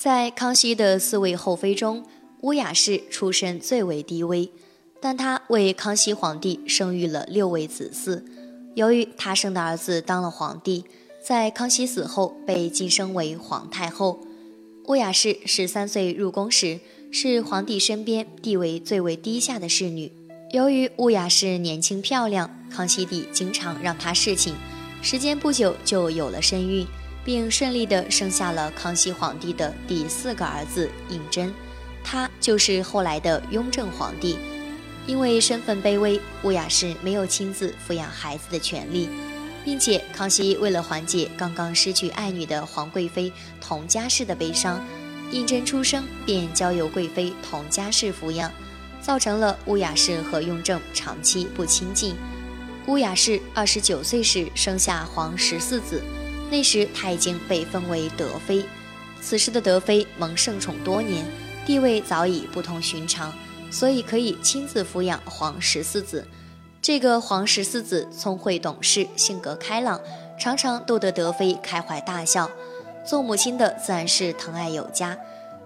在康熙的四位后妃中，乌雅氏出身最为低微，但她为康熙皇帝生育了六位子嗣。由于她生的儿子当了皇帝，在康熙死后被晋升为皇太后。乌雅氏十三岁入宫时，是皇帝身边地位最为低下的侍女。由于乌雅氏年轻漂亮，康熙帝经常让她侍寝，时间不久就有了身孕。并顺利地生下了康熙皇帝的第四个儿子胤禛，他就是后来的雍正皇帝。因为身份卑微，乌雅氏没有亲自抚养孩子的权利，并且康熙为了缓解刚刚失去爱女的皇贵妃佟佳氏的悲伤，胤禛出生便交由贵妃佟佳氏抚养，造成了乌雅氏和雍正长期不亲近。乌雅氏二十九岁时生下皇十四子。那时他已经被封为德妃，此时的德妃蒙圣宠多年，地位早已不同寻常，所以可以亲自抚养皇十四子。这个皇十四子聪慧懂事，性格开朗，常常逗得德妃开怀大笑。做母亲的自然是疼爱有加。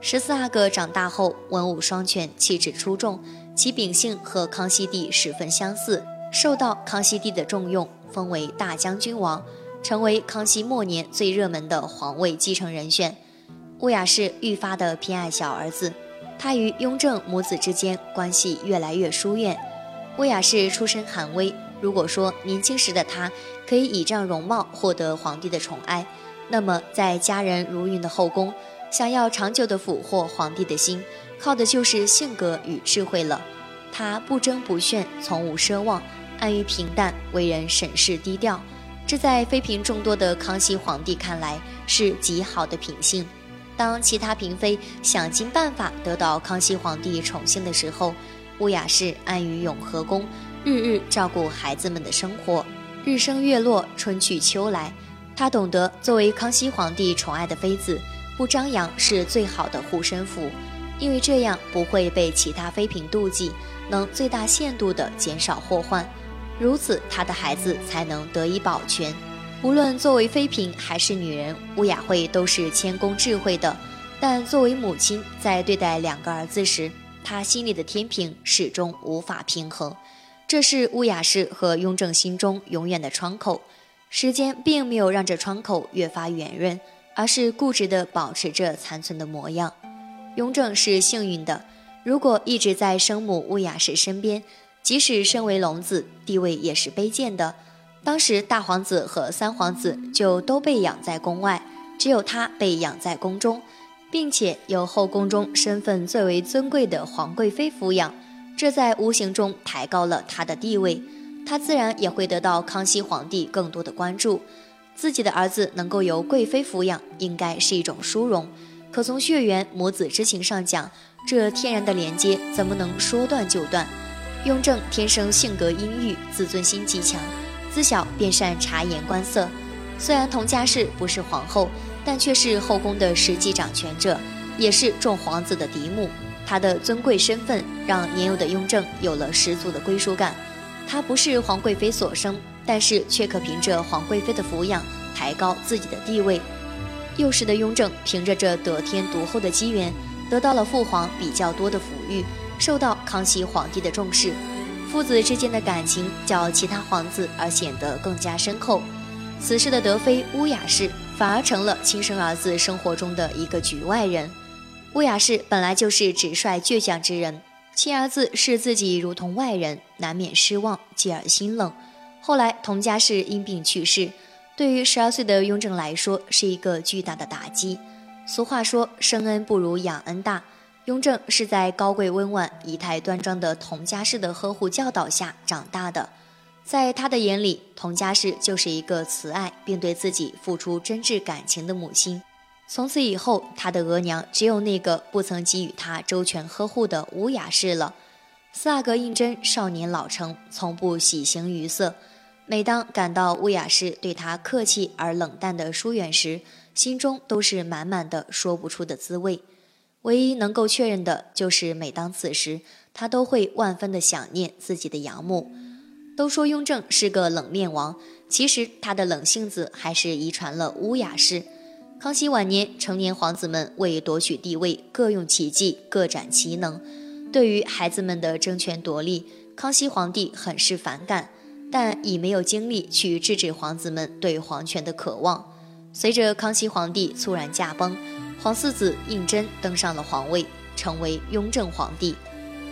十四阿哥长大后文武双全，气质出众，其秉性和康熙帝十分相似，受到康熙帝的重用，封为大将军王。成为康熙末年最热门的皇位继承人选，乌雅氏愈发的偏爱小儿子，她与雍正母子之间关系越来越疏远。乌雅氏出身寒微，如果说年轻时的她可以倚仗容貌获得皇帝的宠爱，那么在家人如云的后宫，想要长久的俘获皇帝的心，靠的就是性格与智慧了。她不争不炫，从无奢望，安于平淡，为人审视低调。这在妃嫔众多的康熙皇帝看来是极好的品性。当其他嫔妃想尽办法得到康熙皇帝宠幸的时候，乌雅氏安于永和宫，日日照顾孩子们的生活。日升月落，春去秋来，她懂得作为康熙皇帝宠爱的妃子，不张扬是最好的护身符，因为这样不会被其他妃嫔妒忌，能最大限度地减少祸患。如此，他的孩子才能得以保全。无论作为妃嫔还是女人，乌雅慧都是谦恭智慧的。但作为母亲，在对待两个儿子时，她心里的天平始终无法平衡。这是乌雅氏和雍正心中永远的窗口。时间并没有让这窗口越发圆润，而是固执地保持着残存的模样。雍正是幸运的，如果一直在生母乌雅氏身边。即使身为龙子，地位也是卑贱的。当时大皇子和三皇子就都被养在宫外，只有他被养在宫中，并且由后宫中身份最为尊贵的皇贵妃抚养，这在无形中抬高了他的地位。他自然也会得到康熙皇帝更多的关注。自己的儿子能够由贵妃抚养，应该是一种殊荣。可从血缘母子之情上讲，这天然的连接怎么能说断就断？雍正天生性格阴郁，自尊心极强，自小便善察言观色。虽然佟佳氏不是皇后，但却是后宫的实际掌权者，也是众皇子的嫡母。她的尊贵身份让年幼的雍正有了十足的归属感。她不是皇贵妃所生，但是却可凭着皇贵妃的抚养抬高自己的地位。幼时的雍正凭着这得天独厚的机缘，得到了父皇比较多的抚育。受到康熙皇帝的重视，父子之间的感情较其他皇子而显得更加深厚。此时的德妃乌雅氏反而成了亲生儿子生活中的一个局外人。乌雅氏本来就是直率倔强之人，亲儿子视自己如同外人，难免失望，继而心冷。后来佟佳氏因病去世，对于十二岁的雍正来说是一个巨大的打击。俗话说，生恩不如养恩大。雍正是在高贵温婉、仪态端庄的佟佳氏的呵护教导下长大的，在他的眼里，佟佳氏就是一个慈爱并对自己付出真挚感情的母亲。从此以后，他的额娘只有那个不曾给予他周全呵护的乌雅氏了。四阿哥胤禛少年老成，从不喜形于色，每当感到乌雅氏对他客气而冷淡的疏远时，心中都是满满的说不出的滋味。唯一能够确认的就是，每当此时，他都会万分的想念自己的养母。都说雍正是个冷面王，其实他的冷性子还是遗传了乌雅氏。康熙晚年，成年皇子们为夺取帝位，各用奇计，各展奇能。对于孩子们的争权夺利，康熙皇帝很是反感，但已没有精力去制止皇子们对皇权的渴望。随着康熙皇帝猝然驾崩，皇四子胤禛登上了皇位，成为雍正皇帝。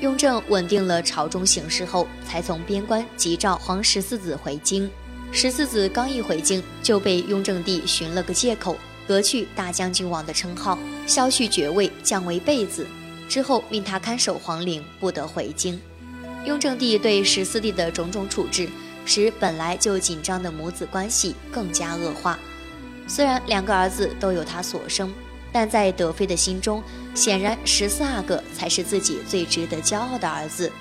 雍正稳定了朝中形势后，才从边关急召皇十四子回京。十四子刚一回京，就被雍正帝寻了个借口。革去大将军王的称号，削去爵位，降为贝子。之后命他看守皇陵，不得回京。雍正帝对十四弟的种种处置，使本来就紧张的母子关系更加恶化。虽然两个儿子都有他所生，但在德妃的心中，显然十四阿哥才是自己最值得骄傲的儿子。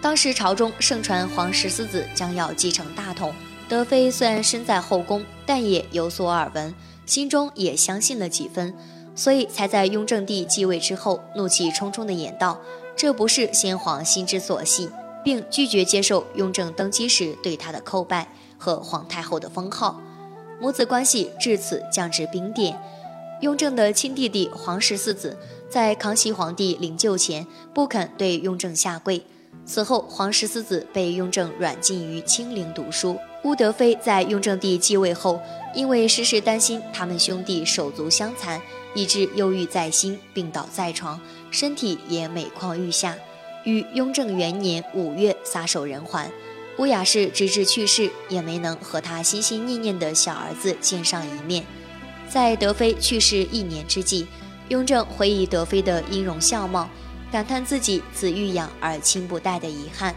当时朝中盛传皇十四子将要继承大统，德妃虽然身在后宫，但也有所耳闻。心中也相信了几分，所以才在雍正帝继位之后，怒气冲冲地演道：“这不是先皇心之所系，并拒绝接受雍正登基时对他的叩拜和皇太后的封号。”母子关系至此降至冰点。雍正的亲弟弟皇十四子在康熙皇帝灵柩前不肯对雍正下跪。此后，皇十四子被雍正软禁于清陵读书。乌德妃在雍正帝继位后，因为时时担心他们兄弟手足相残，以致忧郁在心，病倒在床，身体也每况愈下。于雍正元年五月撒手人寰。乌雅氏直至去世，也没能和他心心念念的小儿子见上一面。在德妃去世一年之际，雍正回忆德妃的音容笑貌，感叹自己子欲养而亲不待的遗憾。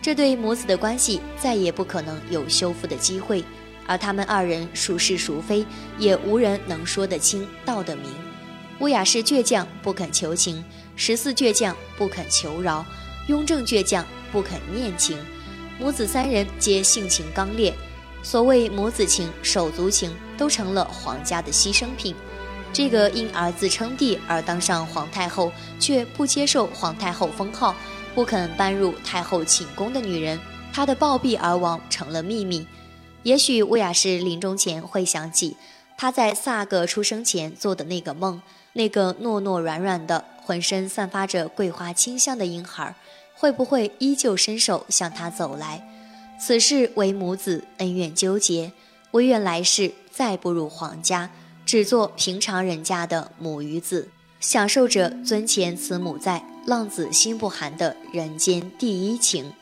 这对母子的关系再也不可能有修复的机会，而他们二人孰是孰非，也无人能说得清道得明。乌雅氏倔强不肯求情，十四倔强不肯求饶，雍正倔强不肯念情，母子三人皆性情刚烈。所谓母子情、手足情，都成了皇家的牺牲品。这个因儿子称帝而当上皇太后，却不接受皇太后封号。不肯搬入太后寝宫的女人，她的暴毙而亡成了秘密。也许乌雅氏临终前会想起她在萨格出生前做的那个梦，那个糯糯软软的、浑身散发着桂花清香的婴孩，会不会依旧伸手向她走来？此事为母子恩怨纠结，唯愿来世再不入皇家，只做平常人家的母与子，享受着尊前慈母在。浪子心不寒的人间第一情。